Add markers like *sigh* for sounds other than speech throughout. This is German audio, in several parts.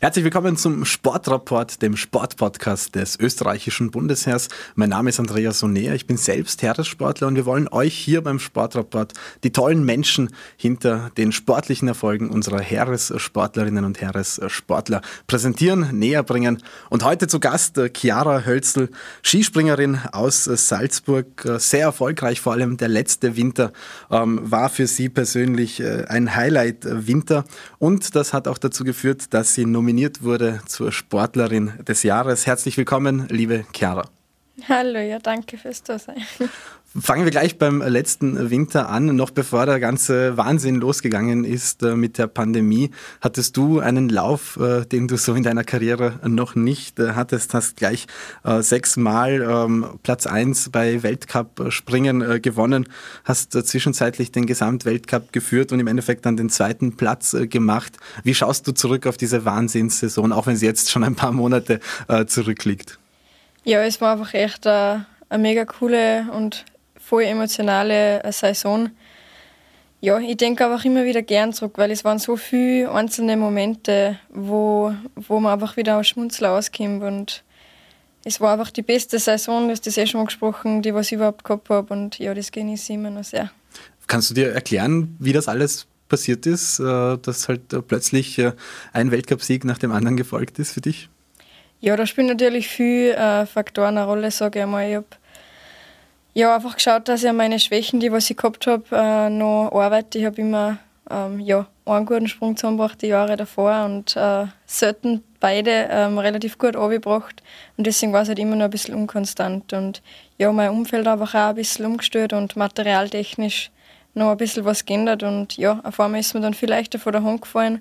Herzlich willkommen zum Sportrapport, dem Sportpodcast des österreichischen Bundesheers. Mein Name ist Andreas Soner, ich bin selbst Heeressportler und wir wollen euch hier beim Sportrapport die tollen Menschen hinter den sportlichen Erfolgen unserer Heeressportlerinnen und Heeressportler präsentieren, näher bringen. Und heute zu Gast äh, Chiara Hölzel, Skispringerin aus Salzburg, äh, sehr erfolgreich, vor allem der letzte Winter ähm, war für sie persönlich äh, ein Highlight-Winter und das hat auch dazu geführt, dass sie nominiert nominiert wurde zur Sportlerin des Jahres. Herzlich willkommen, liebe Chiara. Hallo, ja, danke fürs Dasein. Fangen wir gleich beim letzten Winter an. Noch bevor der ganze Wahnsinn losgegangen ist äh, mit der Pandemie, hattest du einen Lauf, äh, den du so in deiner Karriere noch nicht äh, hattest. Hast gleich sechsmal ähm, Platz eins bei Weltcup-Springen gewonnen, hast zwischenzeitlich den Gesamtweltcup geführt und im Endeffekt dann den zweiten Platz gemacht. Wie schaust du zurück auf diese Wahnsinnssaison, auch wenn sie jetzt schon ein paar Monate zurückliegt? Ja, es war einfach echt eine mega coole und voll emotionale Saison. Ja, ich denke einfach immer wieder gern zurück, weil es waren so viele einzelne Momente, wo, wo man einfach wieder aus Schmunzeln auskommt und es war einfach die beste Saison, du hast das eh schon mal gesprochen, die was ich überhaupt gehabt habe und ja, das genieße ich immer noch sehr. Kannst du dir erklären, wie das alles passiert ist, äh, dass halt plötzlich äh, ein Weltcupsieg nach dem anderen gefolgt ist für dich? Ja, da spielen natürlich viele äh, Faktoren eine Rolle, sage ich einmal. Ich habe ja, einfach geschaut, dass ich meine Schwächen, die was ich gehabt habe, äh, noch arbeite. Ich habe immer ähm, ja, einen guten Sprung zusammengebracht die Jahre davor und äh, selten beide ähm, relativ gut angebracht. Und deswegen war es halt immer noch ein bisschen unkonstant. Und ja, mein Umfeld einfach auch ein bisschen umgestellt und materialtechnisch noch ein bisschen was geändert. Und ja, auf einmal ist mir dann viel leichter von der Hand gefallen.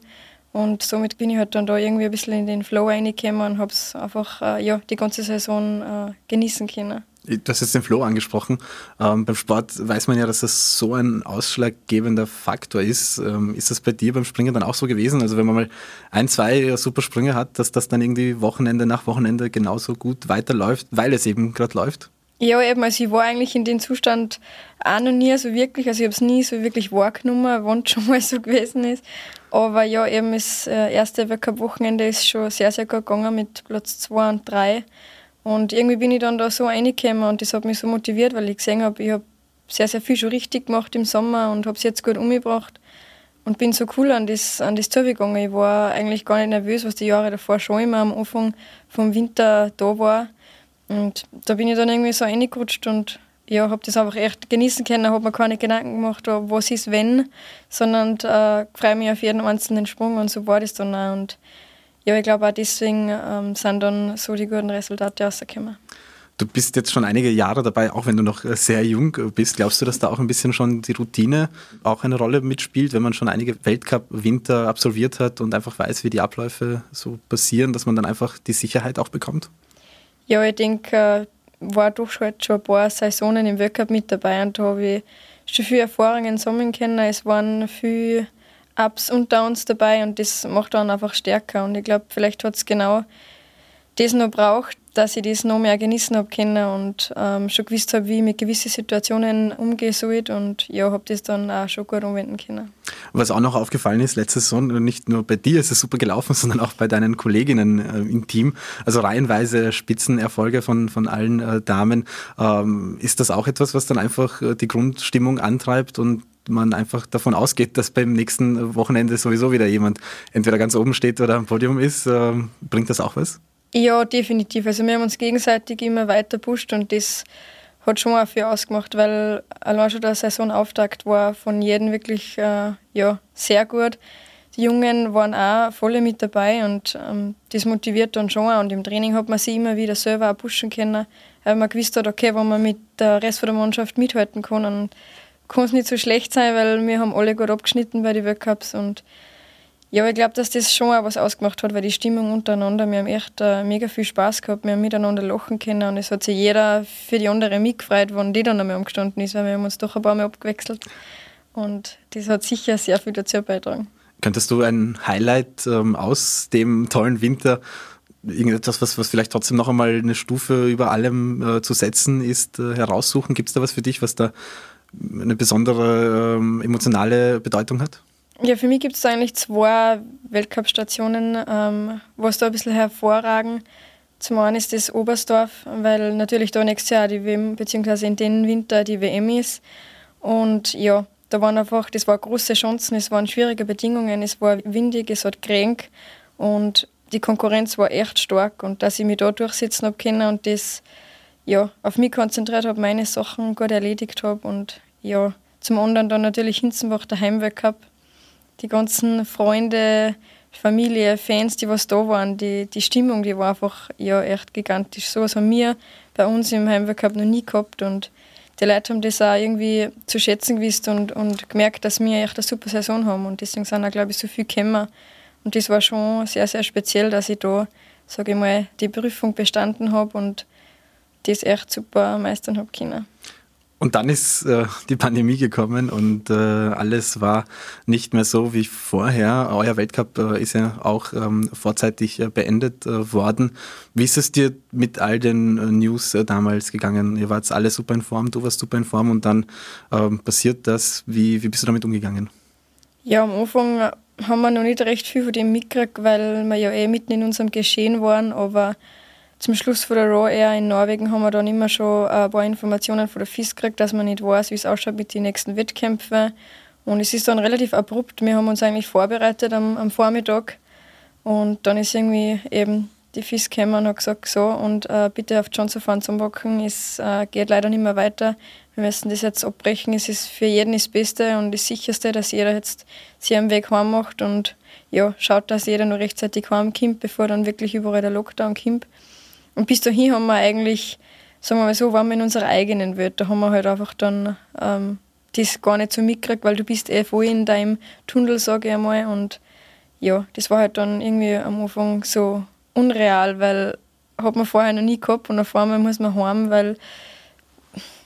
Und somit bin ich halt dann da irgendwie ein bisschen in den Flow reingekommen und habe es einfach äh, ja, die ganze Saison äh, genießen können. Du hast jetzt den Flow angesprochen. Ähm, beim Sport weiß man ja, dass das so ein ausschlaggebender Faktor ist. Ähm, ist das bei dir beim Springen dann auch so gewesen? Also wenn man mal ein, zwei super Sprünge hat, dass das dann irgendwie Wochenende nach Wochenende genauso gut weiterläuft, weil es eben gerade läuft? Ja, eben, also ich war eigentlich in dem Zustand auch noch nie so wirklich, also ich habe es nie so wirklich wahrgenommen, wann es *laughs* schon mal so gewesen ist. Aber ja, eben das äh, erste Weltcup-Wochenende ist schon sehr, sehr gut gegangen mit Platz 2 und 3. Und irgendwie bin ich dann da so reingekommen und das hat mich so motiviert, weil ich gesehen habe, ich habe sehr, sehr viel schon richtig gemacht im Sommer und habe es jetzt gut umgebracht und bin so cool an das, an das zugegangen. Ich war eigentlich gar nicht nervös, was die Jahre davor schon immer am Anfang vom Winter da war. Und da bin ich dann irgendwie so reingerutscht und ja, habe das einfach echt genießen können, habe mir keine Gedanken gemacht, was ist wenn, sondern äh, freue mich auf jeden einzelnen Sprung und so war das dann auch. Und ja, ich glaube auch deswegen ähm, sind dann so die guten Resultate rausgekommen. Du bist jetzt schon einige Jahre dabei, auch wenn du noch äh, sehr jung bist. Glaubst du, dass da auch ein bisschen schon die Routine auch eine Rolle mitspielt, wenn man schon einige Weltcup-Winter absolviert hat und einfach weiß, wie die Abläufe so passieren, dass man dann einfach die Sicherheit auch bekommt? Ja, ich denke, äh, war doch schon ein paar Saisonen im Weltcup mit dabei und da habe ich schon viele Erfahrungen sammeln können. Es waren viele Ups und Downs dabei und das macht dann einfach stärker. Und ich glaube, vielleicht hat es genau das noch braucht, dass ich das noch mehr genießen habe können und ähm, schon gewusst habe, wie ich mit gewissen Situationen umgehen soll und ja, habe das dann auch schon gut umwenden können. Was auch noch aufgefallen ist, letzte Saison, nicht nur bei dir ist es super gelaufen, *laughs* sondern auch bei deinen Kolleginnen äh, im Team, also reihenweise Spitzenerfolge von, von allen äh, Damen. Ähm, ist das auch etwas, was dann einfach äh, die Grundstimmung antreibt und man einfach davon ausgeht, dass beim nächsten Wochenende sowieso wieder jemand entweder ganz oben steht oder am Podium ist, äh, bringt das auch was? Ja, definitiv. Also wir haben uns gegenseitig immer weiter pusht und das hat schon auch viel ausgemacht, weil allein schon der Saisonauftakt war von jedem wirklich äh, ja, sehr gut. Die Jungen waren auch voll mit dabei und ähm, das motiviert dann schon auch. Und im Training hat man sie immer wieder selber auch pushen können, weil man gewusst hat, okay, wenn man mit der Rest der Mannschaft mithalten kann, dann kann es nicht so schlecht sein, weil wir haben alle gut abgeschnitten bei den Weltcups und ja, ich glaube, dass das schon auch was ausgemacht hat, weil die Stimmung untereinander, wir haben echt äh, mega viel Spaß gehabt, wir haben miteinander lachen können und es hat sich jeder für die andere mitgefreut, wenn die dann einmal umgestanden ist, weil wir haben uns doch ein paar Mal abgewechselt und das hat sicher sehr viel dazu beitragen. Könntest du ein Highlight ähm, aus dem tollen Winter irgendetwas, was, was vielleicht trotzdem noch einmal eine Stufe über allem äh, zu setzen ist, äh, heraussuchen? Gibt es da was für dich, was da eine besondere ähm, emotionale Bedeutung hat? Ja, für mich gibt es eigentlich zwei Weltcup-Stationen, ähm, was da ein bisschen hervorragen. Zum einen ist das Oberstdorf, weil natürlich da nächstes Jahr die WM, beziehungsweise in den Winter die WM ist. Und ja, da waren einfach, das waren große Chancen, es waren schwierige Bedingungen, es war windig, es hat kränk und die Konkurrenz war echt stark und dass ich mich da durchsetzen habe können und das ja, auf mich konzentriert habe, meine Sachen gut erledigt habe und ja, zum anderen dann natürlich Hinzenbach der gehabt. Die ganzen Freunde, Familie, Fans, die was da waren, die, die Stimmung, die war einfach ja, echt gigantisch. So was haben wir bei uns im Heimweg noch nie gehabt und die Leute haben das auch irgendwie zu schätzen gewusst und, und gemerkt, dass wir echt eine super Saison haben und deswegen sind auch, glaube ich, so viel gekommen. Und das war schon sehr, sehr speziell, dass ich da, sage ich mal, die Prüfung bestanden habe und das echt super meistern habe können. Und dann ist äh, die Pandemie gekommen und äh, alles war nicht mehr so wie vorher. Euer Weltcup äh, ist ja auch ähm, vorzeitig äh, beendet äh, worden. Wie ist es dir mit all den äh, News damals gegangen? Ihr wart alle super in Form, du warst super in Form und dann ähm, passiert das. Wie, wie bist du damit umgegangen? Ja, am Anfang haben wir noch nicht recht viel von dem mitgekriegt, weil wir ja eh mitten in unserem Geschehen waren, aber zum Schluss von der Raw Air in Norwegen haben wir dann immer schon ein paar Informationen von der FIS gekriegt, dass man nicht weiß, wie es ausschaut mit den nächsten Wettkämpfen. Und es ist dann relativ abrupt. Wir haben uns eigentlich vorbereitet am, am Vormittag und dann ist irgendwie eben die FIS gekommen und hat gesagt, so und äh, bitte auf Johnson fahren zum Bocken, es äh, geht leider nicht mehr weiter. Wir müssen das jetzt abbrechen. Es ist für jeden das Beste und das Sicherste, dass jeder jetzt sich am Weg heim macht und ja, schaut, dass jeder noch rechtzeitig heimkommt, bevor dann wirklich überall der Lockdown kommt. Und bis dahin haben wir eigentlich, sagen wir mal so, waren wir in unserer eigenen Welt. Da haben wir halt einfach dann ähm, das gar nicht so mitgekriegt, weil du bist eh voll in deinem Tunnel, sage ich einmal. Und ja, das war halt dann irgendwie am Anfang so unreal, weil hat man vorher noch nie gehabt und auf einmal muss man heim, weil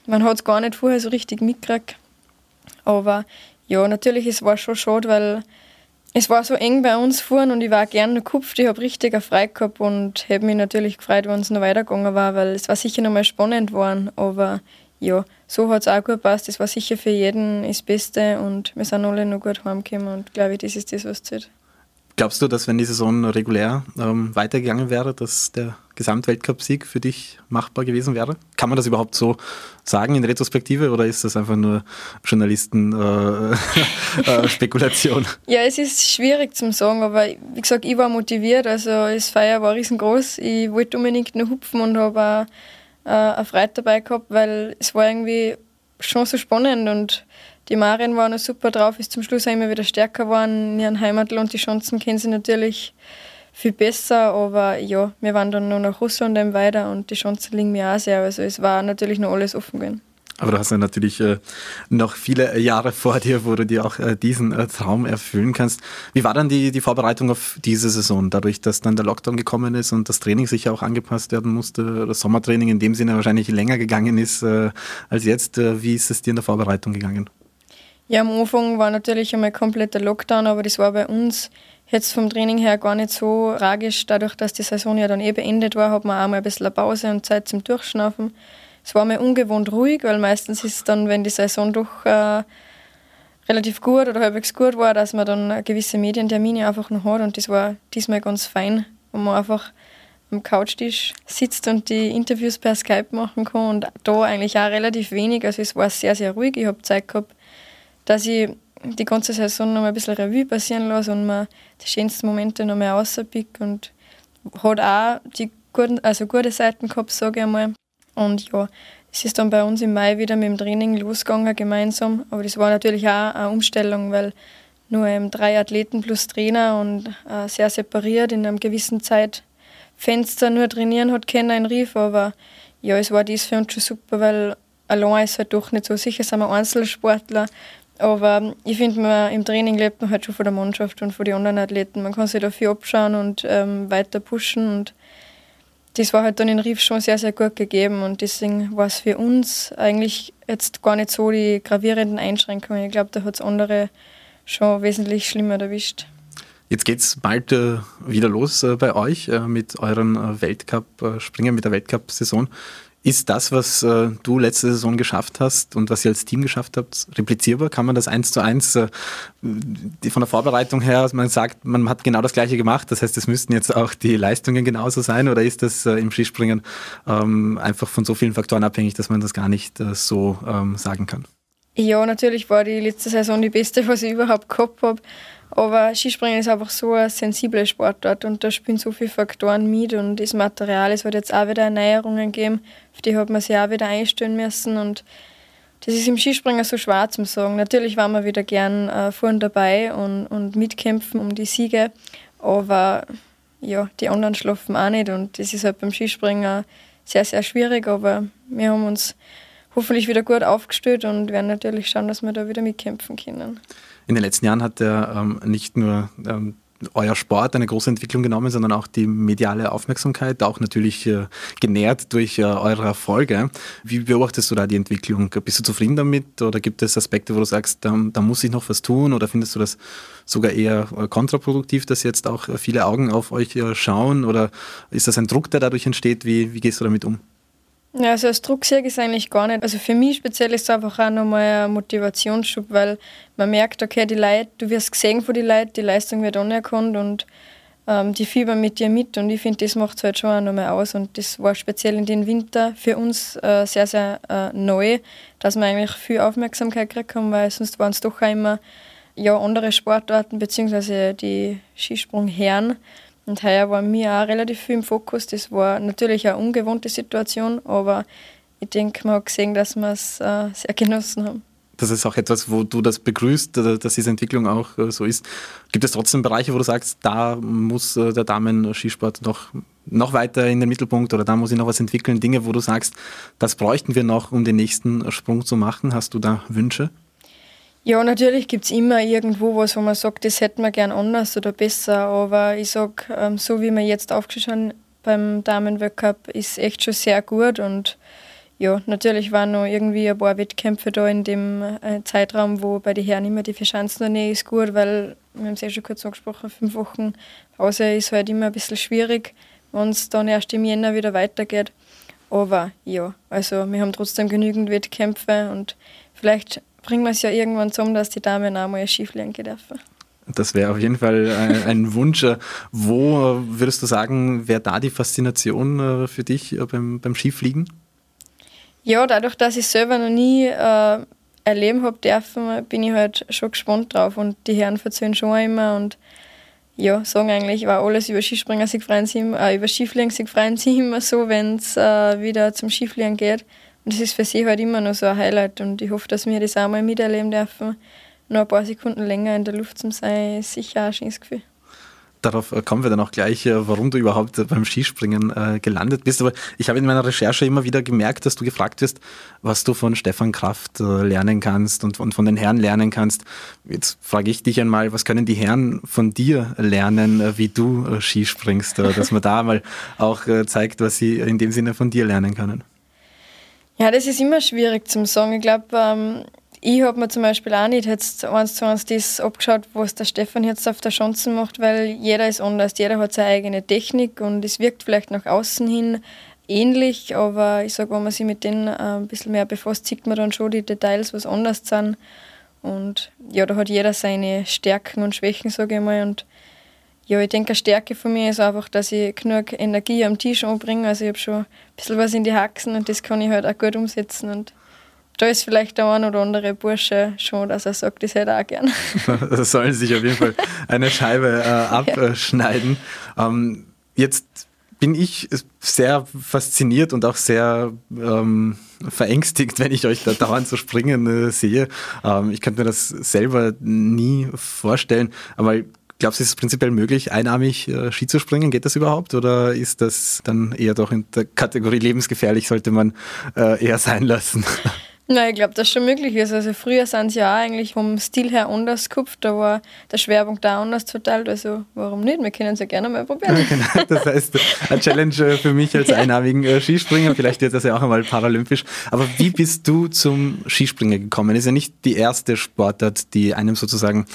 man hat es gar nicht vorher so richtig mitgekriegt. Aber ja, natürlich, es war schon schade, weil es war so eng bei uns vorn und ich war gerne gekupft. Ich habe richtig frei gehabt und habe mich natürlich gefreut, wenn es noch weitergegangen war, weil es war sicher noch mal spannend geworden. Aber ja, so hat es auch gut gepasst. Es war sicher für jeden das Beste und wir sind alle noch gut heimgekommen und glaube ich, das ist das, was zählt. Glaubst du, dass wenn die Saison regulär ähm, weitergegangen wäre, dass der Gesamtweltcup-Sieg für dich machbar gewesen wäre? Kann man das überhaupt so sagen in Retrospektive oder ist das einfach nur Journalisten-Spekulation? Äh, *laughs* äh, ja, es ist schwierig zu sagen, aber wie gesagt, ich war motiviert, also das Feier war riesengroß. Ich wollte unbedingt nur hupfen und habe auch äh, eine Freude dabei gehabt, weil es war irgendwie schon so spannend und die Marien waren super drauf, ist zum Schluss auch immer wieder stärker geworden in ihrem Heimatland. Die Chancen kennen sie natürlich viel besser, aber ja, wir waren dann noch nach Russland eben weiter und die Chancen liegen mir auch sehr. Also es war natürlich noch alles offen gewesen. Aber du hast ja natürlich äh, noch viele Jahre vor dir, wo du dir auch äh, diesen äh, Traum erfüllen kannst. Wie war dann die, die Vorbereitung auf diese Saison? Dadurch, dass dann der Lockdown gekommen ist und das Training sicher auch angepasst werden musste, das Sommertraining in dem Sinne wahrscheinlich länger gegangen ist äh, als jetzt. Äh, wie ist es dir in der Vorbereitung gegangen? Ja, am Anfang war natürlich einmal kompletter Lockdown, aber das war bei uns jetzt vom Training her gar nicht so tragisch. Dadurch, dass die Saison ja dann eh beendet war, hat man auch mal ein bisschen Pause und Zeit zum Durchschnaufen. Es war mal ungewohnt ruhig, weil meistens ist dann, wenn die Saison doch äh, relativ gut oder halbwegs gut war, dass man dann gewisse Medientermine einfach noch hat und das war diesmal ganz fein, wo man einfach am Couchtisch sitzt und die Interviews per Skype machen kann und da eigentlich auch relativ wenig. Also es war sehr, sehr ruhig. Ich habe Zeit gehabt, dass ich die ganze Saison noch mal ein bisschen Revue passieren lasse und mir die schönsten Momente noch mehr rauspick und hat auch die guten, also gute Seiten gehabt, sage ich einmal. Und ja, es ist dann bei uns im Mai wieder mit dem Training losgegangen gemeinsam, aber das war natürlich auch eine Umstellung, weil nur drei Athleten plus Trainer und äh, sehr separiert in einem gewissen Zeitfenster nur trainieren hat können in Rief, aber ja, es war dies für uns schon super, weil allein ist halt doch nicht so sicher, sind wir Einzelsportler, aber ich finde, im Training lebt man halt schon von der Mannschaft und von den anderen Athleten. Man kann sich dafür abschauen und ähm, weiter pushen. Und das war halt dann in Rief schon sehr, sehr gut gegeben. Und deswegen war es für uns eigentlich jetzt gar nicht so die gravierenden Einschränkungen. Ich glaube, da hat es andere schon wesentlich schlimmer erwischt. Jetzt geht es bald äh, wieder los äh, bei euch äh, mit euren äh, Weltcup-Springen, mit der Weltcup-Saison. Ist das, was äh, du letzte Saison geschafft hast und was ihr als Team geschafft habt, replizierbar? Kann man das eins zu eins äh, von der Vorbereitung her, man sagt, man hat genau das Gleiche gemacht, das heißt, es müssten jetzt auch die Leistungen genauso sein oder ist das äh, im Skispringen ähm, einfach von so vielen Faktoren abhängig, dass man das gar nicht äh, so ähm, sagen kann? Ja, natürlich war die letzte Saison die beste, was ich überhaupt gehabt habe. Aber Skispringen ist einfach so ein sensibler Sportart und da spielen so viele Faktoren mit und das Material, es wird jetzt auch wieder Erneuerungen geben, auf die hat man sich auch wieder einstellen müssen und das ist im Skispringen so schwer zu sagen. Natürlich waren wir wieder gern äh, vorne dabei und, und mitkämpfen um die Siege, aber ja, die anderen schlafen auch nicht und das ist halt beim Skispringen sehr, sehr schwierig, aber wir haben uns hoffentlich wieder gut aufgestellt und werden natürlich schauen, dass wir da wieder mitkämpfen können. In den letzten Jahren hat er ähm, nicht nur ähm, euer Sport eine große Entwicklung genommen, sondern auch die mediale Aufmerksamkeit, auch natürlich äh, genährt durch äh, eure Erfolge. Wie beobachtest du da die Entwicklung? Bist du zufrieden damit oder gibt es Aspekte, wo du sagst, da, da muss ich noch was tun oder findest du das sogar eher äh, kontraproduktiv, dass jetzt auch viele Augen auf euch äh, schauen oder ist das ein Druck, der dadurch entsteht? Wie, wie gehst du damit um? Ja, also als Druck sehe eigentlich gar nicht. Also für mich speziell ist es einfach auch nochmal ein Motivationsschub, weil man merkt, okay, die Leute, du wirst gesehen von den Leuten, die Leistung wird anerkannt und ähm, die fiebern mit dir mit und ich finde, das macht es halt schon auch nochmal aus und das war speziell in den Winter für uns äh, sehr, sehr äh, neu, dass wir eigentlich viel Aufmerksamkeit gekriegt haben, weil sonst waren es doch auch immer ja, andere Sportarten beziehungsweise die Skisprungherren, und heuer war mir auch relativ viel im Fokus. Das war natürlich eine ungewohnte Situation, aber ich denke, man hat gesehen, dass wir es äh, sehr genossen haben. Das ist auch etwas, wo du das begrüßt, äh, dass diese Entwicklung auch äh, so ist. Gibt es trotzdem Bereiche, wo du sagst, da muss äh, der Damen-Skisport noch, noch weiter in den Mittelpunkt oder da muss ich noch was entwickeln? Dinge, wo du sagst, das bräuchten wir noch, um den nächsten Sprung zu machen. Hast du da Wünsche? Ja, natürlich gibt es immer irgendwo was, wo man sagt, das hätten wir gern anders oder besser. Aber ich sage, ähm, so wie wir jetzt haben beim Damenweltcup, ist echt schon sehr gut. Und ja, natürlich waren noch irgendwie ein paar Wettkämpfe da in dem äh, Zeitraum, wo bei den Herren immer die Verschanzen noch nicht ist gut, weil, wir haben es ja schon kurz angesprochen, fünf Wochen Pause ist halt immer ein bisschen schwierig, wenn es dann erst im Jänner wieder weitergeht. Aber ja, also wir haben trotzdem genügend Wettkämpfe und vielleicht bringen wir es ja irgendwann zum, dass die Damen auch mal Skifliegen dürfen. Das wäre auf jeden Fall ein, ein Wunsch. Wo würdest du sagen, wäre da die Faszination äh, für dich äh, beim, beim Skifliegen? Ja, dadurch, dass ich selber noch nie äh, erleben habe dürfen, bin ich halt schon gespannt drauf. Und die Herren erzählen schon immer und ja, sagen eigentlich, war alles über Skispringer, sie freuen sich immer, äh, über Skifliegen, sie freuen sich immer so, wenn es äh, wieder zum Skifliegen geht. Und das ist für sie halt immer noch so ein Highlight und ich hoffe, dass wir das auch mal miterleben dürfen. Noch ein paar Sekunden länger in der Luft zu sein, ist sicher ein schönes Gefühl. Darauf äh, kommen wir dann auch gleich, äh, warum du überhaupt äh, beim Skispringen gelandet bist. Aber ich habe in meiner Recherche immer wieder gemerkt, dass du gefragt wirst, was du von Stefan Kraft lernen kannst und von den Herren lernen kannst. Jetzt frage ich dich einmal, was können die Herren von dir lernen, wie du Skispringst, dass man da mal auch zeigt, was sie in dem Sinne von dir lernen können. Ja, das ist immer schwierig zu sagen. Ich glaube, ähm, ich habe mir zum Beispiel auch nicht jetzt eins zu eins das abgeschaut, was der Stefan jetzt auf der Schanze macht, weil jeder ist anders, jeder hat seine eigene Technik und es wirkt vielleicht nach außen hin ähnlich, aber ich sage, wenn man sich mit denen äh, ein bisschen mehr befasst, sieht man dann schon die Details, was anders sind. Und ja, da hat jeder seine Stärken und Schwächen, sage ich mal. Und ja, ich denke, eine Stärke von mir ist einfach, dass ich genug Energie am Tisch anbringe. Also ich habe schon ein bisschen was in die Haxen und das kann ich halt auch gut umsetzen. Und da ist vielleicht der ein oder andere Bursche schon, dass er sagt, das hätte er auch gern. *laughs* da sollen sich auf jeden Fall eine Scheibe äh, *laughs* abschneiden. Ja. Ähm, jetzt bin ich sehr fasziniert und auch sehr ähm, verängstigt, wenn ich euch da dauernd so springen äh, sehe. Ähm, ich könnte mir das selber nie vorstellen, aber Glaubst du, ist es prinzipiell möglich, einarmig äh, Ski zu springen? Geht das überhaupt? Oder ist das dann eher doch in der Kategorie lebensgefährlich, sollte man äh, eher sein lassen? *laughs* Na, ich glaube, dass schon möglich ist. Also früher sind sie ja auch eigentlich vom Stil her anders gekupft. Da war der Schwerpunkt da anders verteilt. Also warum nicht? Wir können es ja gerne mal probieren. genau, das heißt, eine Challenge äh, für mich als einarmigen äh, Skispringer. Vielleicht wird das ja auch einmal paralympisch. Aber wie bist du zum Skispringen gekommen? Ist ja nicht die erste Sportart, die einem sozusagen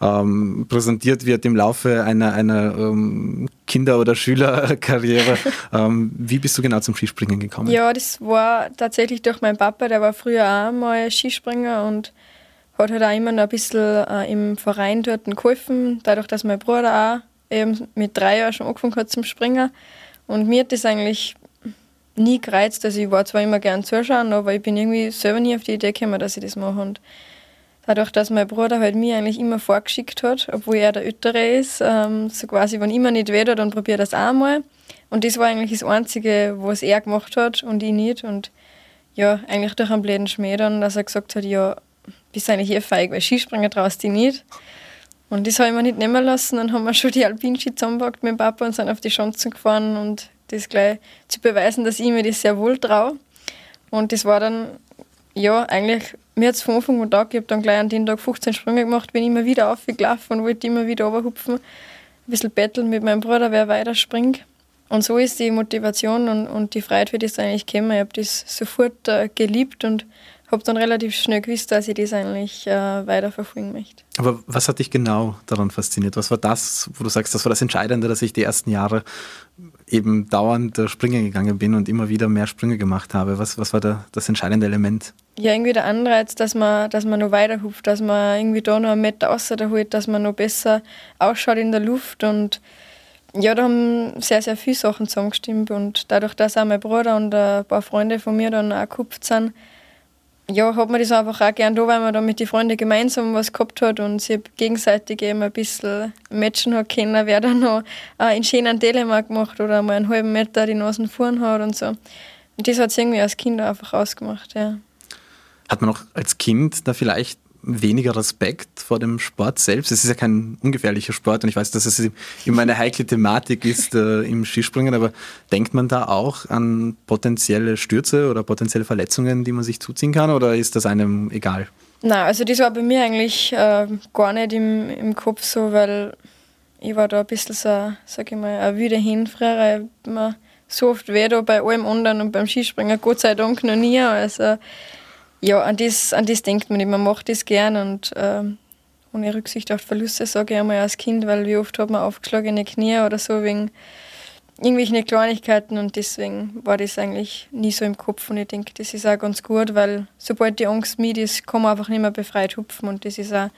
ähm, präsentiert wird im Laufe einer, einer ähm, Kinder- oder Schülerkarriere. *laughs* ähm, wie bist du genau zum Skispringen gekommen? Ja, das war tatsächlich durch meinen Papa, der war früher auch mal Skispringer und hat halt auch immer noch ein bisschen äh, im Verein dort geholfen, dadurch, dass mein Bruder auch eben mit drei Jahren schon angefangen hat zum Springen. Und mir hat das eigentlich nie gereizt. Also ich war zwar immer gern zuschauen, aber ich bin irgendwie selber nie auf die Idee gekommen, dass ich das mache. Und dadurch, dass mein Bruder halt mir eigentlich immer vorgeschickt hat, obwohl er der Ältere ist, ähm, so quasi, wenn immer nicht weh dann probier das auch mal. Und das war eigentlich das Einzige, was er gemacht hat und ich nicht. Und ja, eigentlich durch einen blöden Schmäh dann, dass er gesagt hat, ja, bist eigentlich eh feig, weil Skispringen traust du nicht. Und das habe ich mir nicht nehmen lassen. Dann haben wir schon die Alpinski zusammengepackt mit dem Papa und sind auf die Schanzen gefahren und das gleich zu beweisen, dass ich mir das sehr wohl traue. Und das war dann, ja, eigentlich mir hat es von Anfang an Tag, ich habe dann gleich an den Tag 15 Sprünge gemacht, bin immer wieder aufgelaufen und wollte immer wieder runterhupfen. Ein bisschen betteln mit meinem Bruder, wer weiter springt. Und so ist die Motivation und, und die Freude für das eigentlich gekommen. Ich habe das sofort äh, geliebt und habe dann relativ schnell gewusst, dass ich das eigentlich äh, weiterverfolgen möchte. Aber was hat dich genau daran fasziniert? Was war das, wo du sagst, das war das Entscheidende, dass ich die ersten Jahre eben dauernd äh, springen gegangen bin und immer wieder mehr Sprünge gemacht habe? Was, was war da das entscheidende Element? Ja, irgendwie der Anreiz, dass man, dass man noch weiter hupft, dass man irgendwie da noch einen Meter außer der holt, dass man noch besser ausschaut in der Luft und ja, da haben sehr, sehr viele Sachen zusammengestimmt und dadurch, dass auch mein Bruder und ein paar Freunde von mir dann auch gehupft sind, ja, hat man das einfach auch gern da, weil man dann mit den Freunden gemeinsam was gehabt hat und sich gegenseitig eben ein bisschen matchen hat können, wer dann noch einen schönen Telemark macht oder mal einen halben Meter die Nasen vorn hat und so. Und das hat es irgendwie als Kind einfach ausgemacht, ja. Hat man auch als Kind da vielleicht weniger Respekt vor dem Sport selbst. Es ist ja kein ungefährlicher Sport und ich weiß, dass es immer eine heikle Thematik ist äh, im Skispringen, aber denkt man da auch an potenzielle Stürze oder potenzielle Verletzungen, die man sich zuziehen kann oder ist das einem egal? Nein, also das war bei mir eigentlich äh, gar nicht im, im Kopf so, weil ich war da ein bisschen so, sag ich mal, ein wieder hin früher. Ich so oft weh da bei allem anderen und beim Skispringen, Gott sei Dank noch nie. Also ja, an das, an das denkt man nicht. Man macht das gern und ähm, ohne Rücksicht auf Verluste, sage ich einmal als Kind, weil wie oft hat man aufgeschlagene Knie oder so wegen irgendwelchen Kleinigkeiten und deswegen war das eigentlich nie so im Kopf und ich denke, das ist auch ganz gut, weil sobald die Angst mit ist, kann man einfach nicht mehr befreit hupfen und das ist auch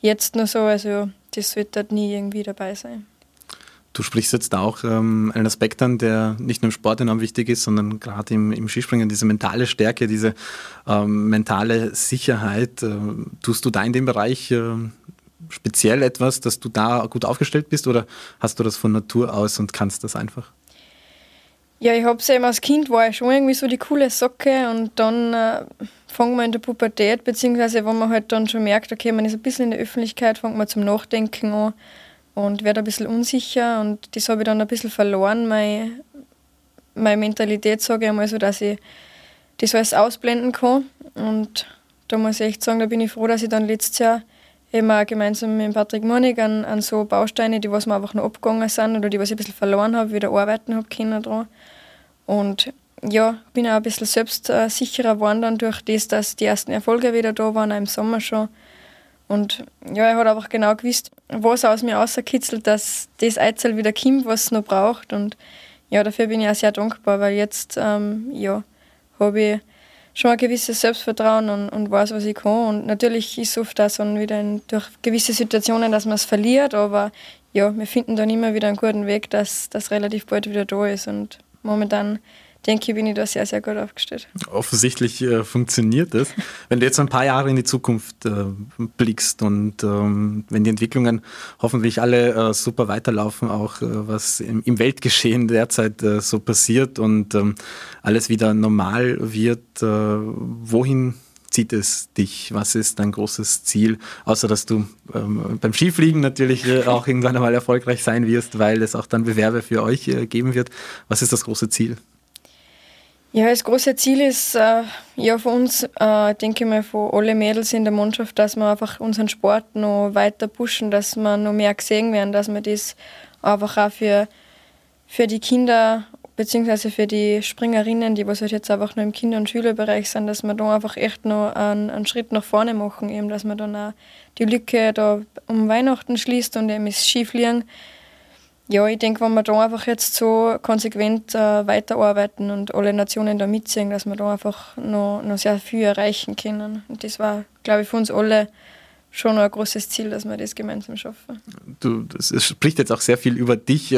jetzt noch so, also das wird dort nie irgendwie dabei sein. Du sprichst jetzt auch ähm, einen Aspekt an, der nicht nur im Sport enorm wichtig ist, sondern gerade im, im Skispringen, diese mentale Stärke, diese ähm, mentale Sicherheit. Äh, tust du da in dem Bereich äh, speziell etwas, dass du da gut aufgestellt bist oder hast du das von Natur aus und kannst das einfach? Ja, ich habe es eben als Kind, war ich schon irgendwie so die coole Socke und dann äh, fangen wir in der Pubertät, beziehungsweise wenn man halt dann schon merkt, okay, man ist ein bisschen in der Öffentlichkeit, fängt man zum Nachdenken an und werde ein bisschen unsicher und das habe ich dann ein bisschen verloren, meine, meine Mentalität, sage ich einmal so, dass ich das alles ausblenden kann und da muss ich echt sagen, da bin ich froh, dass ich dann letztes Jahr eben auch gemeinsam mit Patrick Monig an, an so Bausteine, die was mir einfach noch abgegangen sind oder die was ich ein bisschen verloren habe, wieder arbeiten habe können dran. Und ja, bin auch ein bisschen selbstsicherer geworden dann durch das, dass die ersten Erfolge wieder da waren, auch im Sommer schon. Und ja, er hat einfach genau gewusst, was aus mir rauskitzelt, dass das Eizel wieder kommt, was es noch braucht. Und ja, dafür bin ich auch sehr dankbar, weil jetzt ähm, ja, habe ich schon ein gewisses Selbstvertrauen und, und weiß, was ich kann. Und natürlich ist oft auch so wieder in, durch gewisse Situationen, dass man es verliert, aber ja, wir finden dann immer wieder einen guten Weg, dass das relativ bald wieder da ist. Und momentan denke ich, bin ich da sehr, sehr gut aufgestellt. Offensichtlich äh, funktioniert das. Wenn du jetzt ein paar Jahre in die Zukunft äh, blickst und ähm, wenn die Entwicklungen hoffentlich alle äh, super weiterlaufen, auch äh, was im, im, Weltgeschehen derzeit äh, so passiert und ähm, alles wieder normal wird, äh, wohin zieht es dich? Was ist dein großes Ziel? Außer dass du ähm, beim Skifliegen natürlich auch irgendwann einmal erfolgreich sein wirst, weil es auch dann Bewerbe für euch geben wird. Was ist das große Ziel? Ja, das große Ziel ist äh, ja für uns, äh, denke ich mal, von alle Mädels in der Mannschaft, dass wir einfach unseren Sport noch weiter pushen, dass wir noch mehr gesehen werden, dass wir das einfach auch für, für die Kinder beziehungsweise für die Springerinnen, die was halt jetzt einfach nur im Kinder- und Schülerbereich sind, dass wir da einfach echt noch einen, einen, Schritt nach vorne machen, eben, dass man dann auch die Lücke da um Weihnachten schließt und eben das Skifliegen. Ja, ich denke, wenn wir da einfach jetzt so konsequent äh, weiterarbeiten und alle Nationen da mitziehen, dass wir da einfach noch, noch sehr viel erreichen können. Und das war, glaube ich, für uns alle schon ein großes Ziel, dass wir das gemeinsam schaffen. Du, es spricht jetzt auch sehr viel über dich,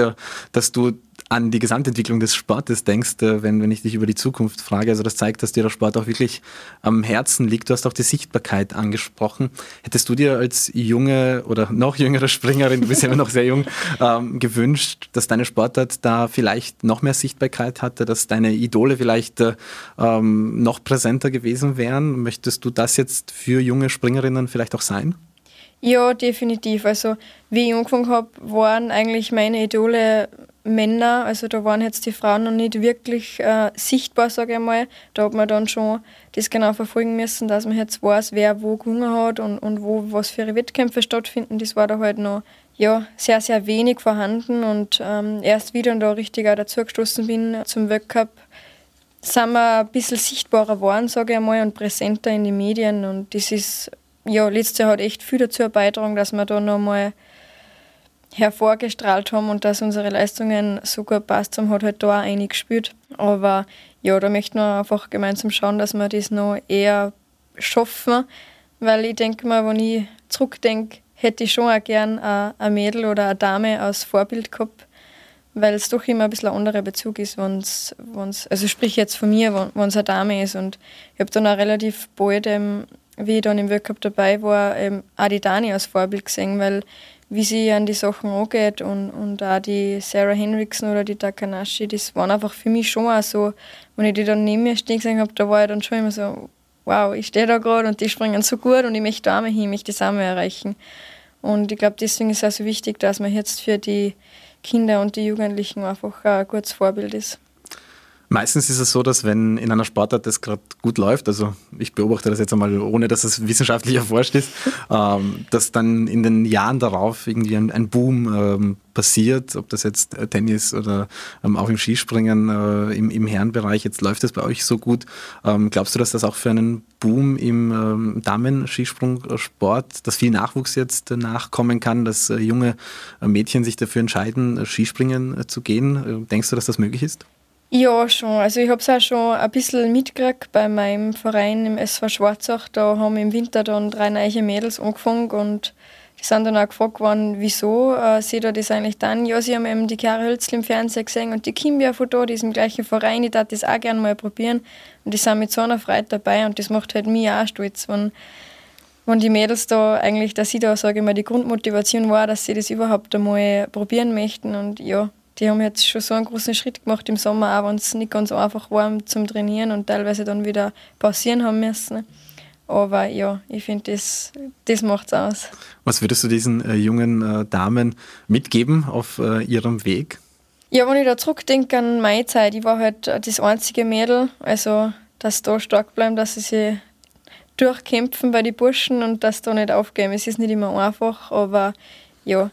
dass du an die Gesamtentwicklung des Sportes denkst, äh, wenn, wenn ich dich über die Zukunft frage. Also das zeigt, dass dir der Sport auch wirklich am Herzen liegt. Du hast auch die Sichtbarkeit angesprochen. Hättest du dir als junge oder noch jüngere Springerin, du bist ja immer noch sehr jung, *laughs* ähm, gewünscht, dass deine Sportart da vielleicht noch mehr Sichtbarkeit hatte, dass deine Idole vielleicht äh, ähm, noch präsenter gewesen wären? Möchtest du das jetzt für junge Springerinnen vielleicht auch sein? Ja, definitiv. Also, wie ich angefangen habe, waren eigentlich meine Idole Männer. Also, da waren jetzt die Frauen noch nicht wirklich äh, sichtbar, sage ich mal. Da hat man dann schon das genau verfolgen müssen, dass man jetzt weiß, wer wo gewonnen hat und, und wo was für ihre Wettkämpfe stattfinden. Das war da halt noch ja, sehr, sehr wenig vorhanden. Und ähm, erst wieder da richtig auch dazugestoßen bin zum Weltcup, sind wir ein bisschen sichtbarer geworden, sage ich einmal, und präsenter in den Medien. Und das ist ja, letztes Jahr hat echt viel dazu beigetragen, dass wir da nochmal hervorgestrahlt haben und dass unsere Leistungen so gut passt haben, hat halt da auch einig gespürt. Aber ja, da möchten wir einfach gemeinsam schauen, dass wir das noch eher schaffen, weil ich denke mal, wenn ich zurückdenke, hätte ich schon auch gern ein Mädel oder eine Dame als Vorbild gehabt, weil es doch immer ein bisschen ein anderer Bezug ist, wenn es, also sprich jetzt von mir, wenn es eine Dame ist und ich habe dann auch relativ bald ähm, wie ich dann im Weltcup dabei war, ähm, auch die Dani als Vorbild gesehen, weil wie sie an die Sachen angeht und, und auch die Sarah Henriksen oder die Takanashi, das waren einfach für mich schon auch so, wenn ich die dann neben mir stehen gesehen habe, da war ich dann schon immer so, wow, ich stehe da gerade und die springen so gut und ich möchte da mal hin, ich möchte das auch mal erreichen. Und ich glaube, deswegen ist es auch so wichtig, dass man jetzt für die Kinder und die Jugendlichen einfach ein gutes Vorbild ist. Meistens ist es so, dass wenn in einer Sportart das gerade gut läuft, also ich beobachte das jetzt einmal, ohne dass es wissenschaftlich *laughs* erforscht ist, ähm, dass dann in den Jahren darauf irgendwie ein, ein Boom ähm, passiert, ob das jetzt Tennis oder ähm, auch im Skispringen äh, im, im Herrenbereich, jetzt läuft es bei euch so gut. Ähm, glaubst du, dass das auch für einen Boom im ähm, Damen-Skisprungsport, dass viel Nachwuchs jetzt nachkommen kann, dass äh, junge äh, Mädchen sich dafür entscheiden, äh, Skispringen äh, zu gehen? Äh, denkst du, dass das möglich ist? Ja, schon. Also ich habe es auch schon ein bisschen mitgekriegt bei meinem Verein im SV Schwarzach. Da haben im Winter dann drei neue Mädels angefangen und die sind dann auch gefragt worden, wieso äh, sie da das eigentlich dann. Ja, sie haben eben die Chiara Hölzl im Fernsehen gesehen und die Kim ja von da, die ist im gleichen Verein, ich darf das auch gerne mal probieren. Und die sind mit so einer Freude dabei und das macht halt mich auch stolz, wenn, wenn die Mädels da eigentlich, dass sie da, sage ich mal, die Grundmotivation war, dass sie das überhaupt einmal probieren möchten und ja, die haben jetzt schon so einen großen Schritt gemacht im Sommer, auch wenn es nicht ganz einfach war zum Trainieren und teilweise dann wieder pausieren haben müssen. Aber ja, ich finde, das, das macht es aus. Was würdest du diesen äh, jungen äh, Damen mitgeben auf äh, ihrem Weg? Ja, wenn ich da zurückdenke an meine Zeit, ich war halt das einzige Mädel, also dass sie da stark bleiben, dass sie sich durchkämpfen bei den Burschen und dass sie da nicht aufgeben. Es ist nicht immer einfach, aber ja,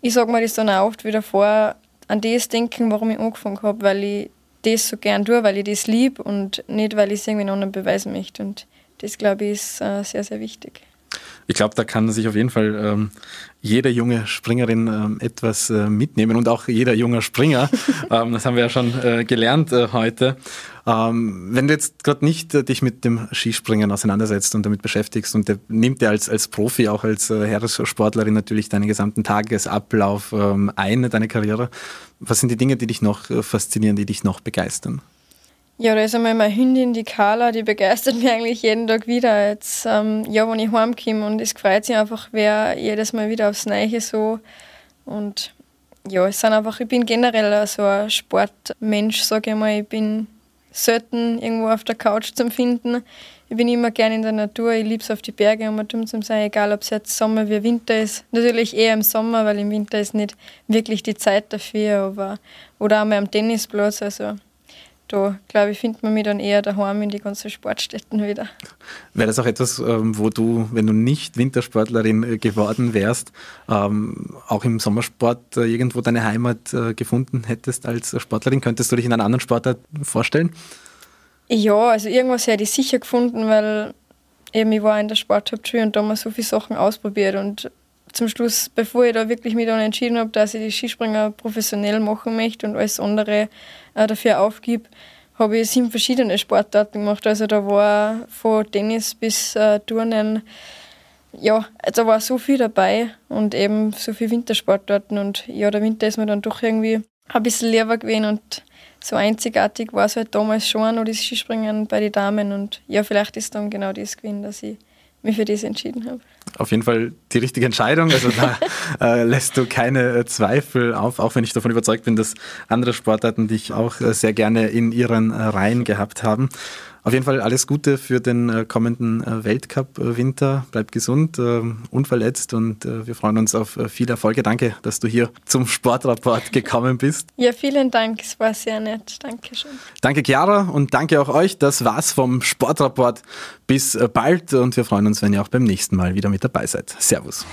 ich sage mir das dann auch oft wieder vor, an das denken, warum ich angefangen habe, weil ich das so gern tue, weil ich das liebe und nicht, weil ich es irgendwie anderen beweisen möchte. Und das, glaube ich, ist äh, sehr, sehr wichtig. Ich glaube, da kann sich auf jeden Fall ähm, jede junge Springerin ähm, etwas äh, mitnehmen und auch jeder junge Springer. *laughs* ähm, das haben wir ja schon äh, gelernt äh, heute. Ähm, wenn du jetzt gerade nicht äh, dich mit dem Skispringen auseinandersetzt und damit beschäftigst und der nimmt dir als, als Profi, auch als äh, Heeressportlerin natürlich deinen gesamten Tagesablauf ähm, ein, deine Karriere. Was sind die Dinge, die dich noch äh, faszinieren, die dich noch begeistern? Ja, da ist einmal meine Hündin, die Carla, die begeistert *laughs* mich eigentlich jeden Tag wieder. Jetzt, ähm, ja, wenn ich heimkomme und es freut sich einfach, wer jedes Mal wieder aufs Neue so. Und ja, es sind einfach, ich bin generell so ein Sportmensch, sage ich mal. Ich bin selten irgendwo auf der Couch zu finden. Ich bin immer gerne in der Natur, ich liebe es auf die Berge um dumm zu sein, egal ob es jetzt Sommer wie Winter ist. Natürlich eher im Sommer, weil im Winter ist nicht wirklich die Zeit dafür, aber oder auch mal am Tennisplatz. Also da, glaube ich, findet man mich dann eher daheim in die ganzen Sportstätten wieder. Wäre das auch etwas, ähm, wo du, wenn du nicht Wintersportlerin äh, geworden wärst, ähm, auch im Sommersport äh, irgendwo deine Heimat gefunden hättest als Sportlerin? Könntest du dich in einer anderen Sportart vorstellen? Ja, also irgendwas hätte ich sicher gefunden, weil eben ich war in der Sporthauptschule und da haben wir so viele Sachen ausprobiert und zum Schluss, bevor ich da wirklich mich dann entschieden habe, dass ich die Skispringer professionell machen möchte und alles andere äh, dafür aufgib, habe ich sieben verschiedene Sportarten gemacht. Also da war von Tennis bis äh, Turnen, ja, da war so viel dabei und eben so viele Wintersportarten und ja, der Winter ist mir dann doch irgendwie ein bisschen lieber gewesen und so einzigartig war es halt damals schon noch das Skispringen bei den Damen und ja, vielleicht ist dann genau das gewesen, dass ich mich für das entschieden habe. Auf jeden Fall die richtige Entscheidung. Also da *laughs* äh, lässt du keine äh, Zweifel auf, auch wenn ich davon überzeugt bin, dass andere Sportarten dich auch äh, sehr gerne in ihren äh, Reihen gehabt haben. Auf jeden Fall alles Gute für den äh, kommenden äh, Weltcup-Winter. Bleib gesund, unverletzt und wir freuen uns auf viel Erfolge. Danke, dass du hier zum Sportrapport gekommen bist. *laughs* Ja, vielen Dank. Es war sehr nett. Dankeschön. Danke, Chiara, und danke auch euch. Das war's vom Sportrapport. Bis bald und wir freuen uns, wenn ihr auch beim nächsten Mal wieder mit dabei seid. Servus.